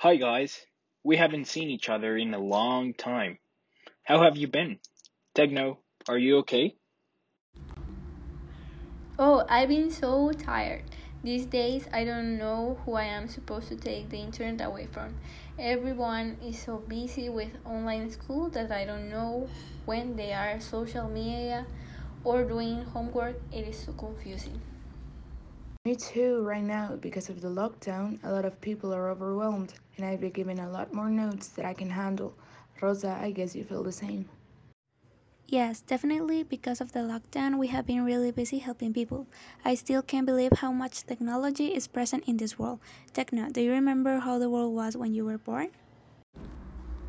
Hi guys, we haven't seen each other in a long time. How have you been? Techno, are you okay? Oh, I've been so tired. These days, I don't know who I am supposed to take the internet away from. Everyone is so busy with online school that I don't know when they are social media or doing homework. It is so confusing. Me too, right now, because of the lockdown, a lot of people are overwhelmed, and I've been given a lot more notes that I can handle. Rosa, I guess you feel the same. Yes, definitely because of the lockdown, we have been really busy helping people. I still can't believe how much technology is present in this world. Techno, do you remember how the world was when you were born?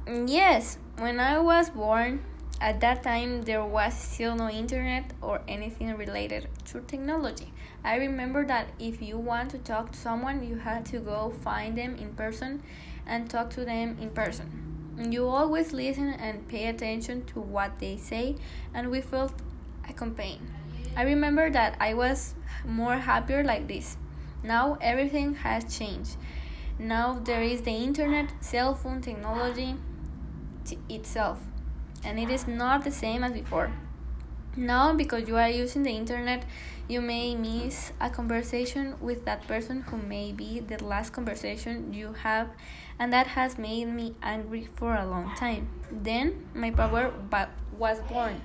Mm, yes, when I was born, at that time there was still no internet or anything related to technology. I remember that if you want to talk to someone, you had to go find them in person and talk to them in person. You always listen and pay attention to what they say, and we felt a campaign. I remember that I was more happier like this. Now everything has changed. Now there is the internet, cell phone technology itself, and it is not the same as before. Now, because you are using the internet, you may miss a conversation with that person who may be the last conversation you have, and that has made me angry for a long time. Then my power was born.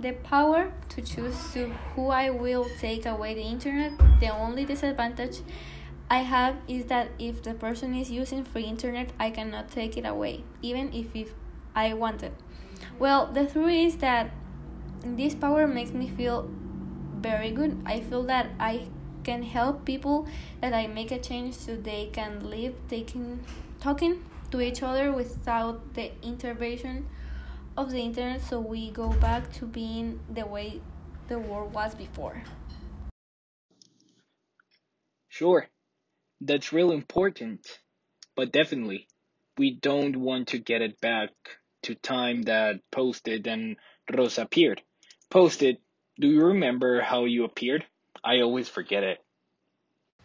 The power to choose to who I will take away the internet. The only disadvantage I have is that if the person is using free internet, I cannot take it away, even if, if I want it. Well, the truth is that this power makes me feel very good. I feel that I can help people that I make a change so they can live taking talking to each other without the intervention of the internet so we go back to being the way the world was before. Sure. That's real important. But definitely we don't want to get it back to time that Post-it and Rosa appeared. Post-it, do you remember how you appeared? I always forget it.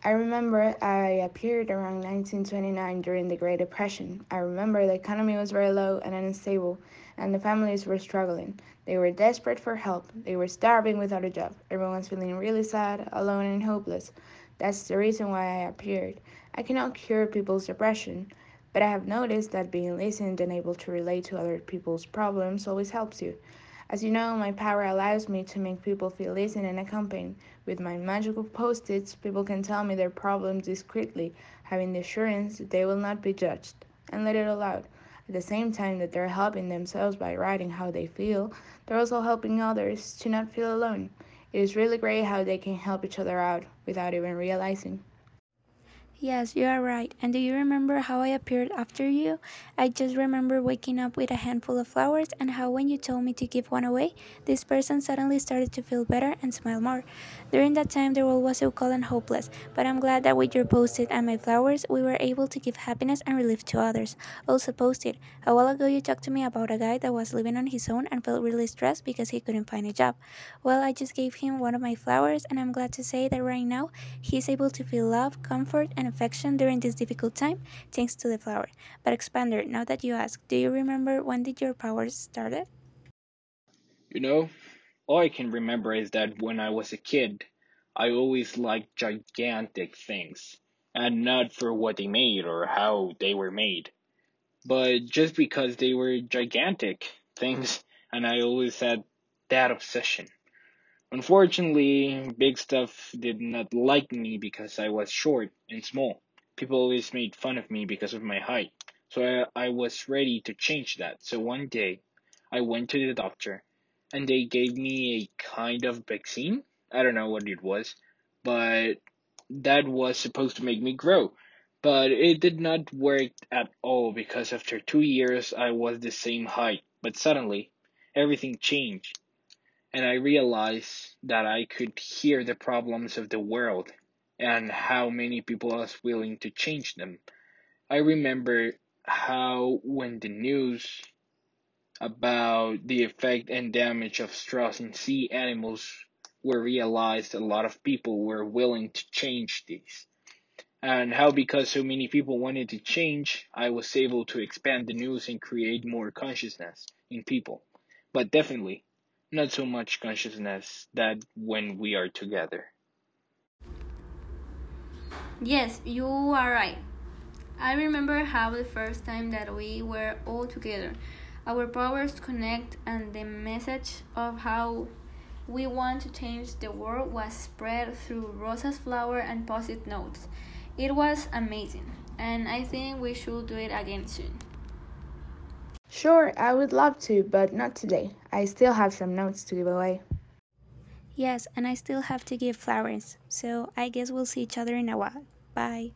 I remember I appeared around 1929 during the Great Depression. I remember the economy was very low and unstable, and the families were struggling. They were desperate for help. They were starving without a job. Everyone's feeling really sad, alone, and hopeless. That's the reason why I appeared. I cannot cure people's depression, but I have noticed that being listened and able to relate to other people's problems always helps you. As you know, my power allows me to make people feel listened and accompanied. With my magical post its, people can tell me their problems discreetly, having the assurance that they will not be judged, and let it all out. At the same time that they're helping themselves by writing how they feel, they're also helping others to not feel alone. It is really great how they can help each other out without even realizing. Yes, you are right. And do you remember how I appeared after you? I just remember waking up with a handful of flowers and how when you told me to give one away, this person suddenly started to feel better and smile more. During that time, the world was so cold and hopeless, but I'm glad that with your post-it and my flowers, we were able to give happiness and relief to others. Also post-it, a while ago you talked to me about a guy that was living on his own and felt really stressed because he couldn't find a job. Well, I just gave him one of my flowers and I'm glad to say that right now, he's able to feel love, comfort, and affection during this difficult time thanks to the flower. But Expander, now that you ask, do you remember when did your powers started? You know, all I can remember is that when I was a kid, I always liked gigantic things, and not for what they made or how they were made, but just because they were gigantic things, and I always had that obsession. Unfortunately, big stuff did not like me because I was short and small. People always made fun of me because of my height. So I, I was ready to change that. So one day, I went to the doctor and they gave me a kind of vaccine. I don't know what it was, but that was supposed to make me grow. But it did not work at all because after two years I was the same height. But suddenly, everything changed and I realized that I could hear the problems of the world and how many people was willing to change them. I remember how when the news about the effect and damage of straws in sea animals were realized, a lot of people were willing to change these. and how because so many people wanted to change, I was able to expand the news and create more consciousness in people. But definitely, not so much consciousness that when we are together. Yes, you are right. I remember how the first time that we were all together, our powers connect and the message of how we want to change the world was spread through Rosa's flower and post-it notes. It was amazing, and I think we should do it again soon. Sure, I would love to, but not today. I still have some notes to give away. Yes, and I still have to give flowers, so I guess we'll see each other in a while. Bye.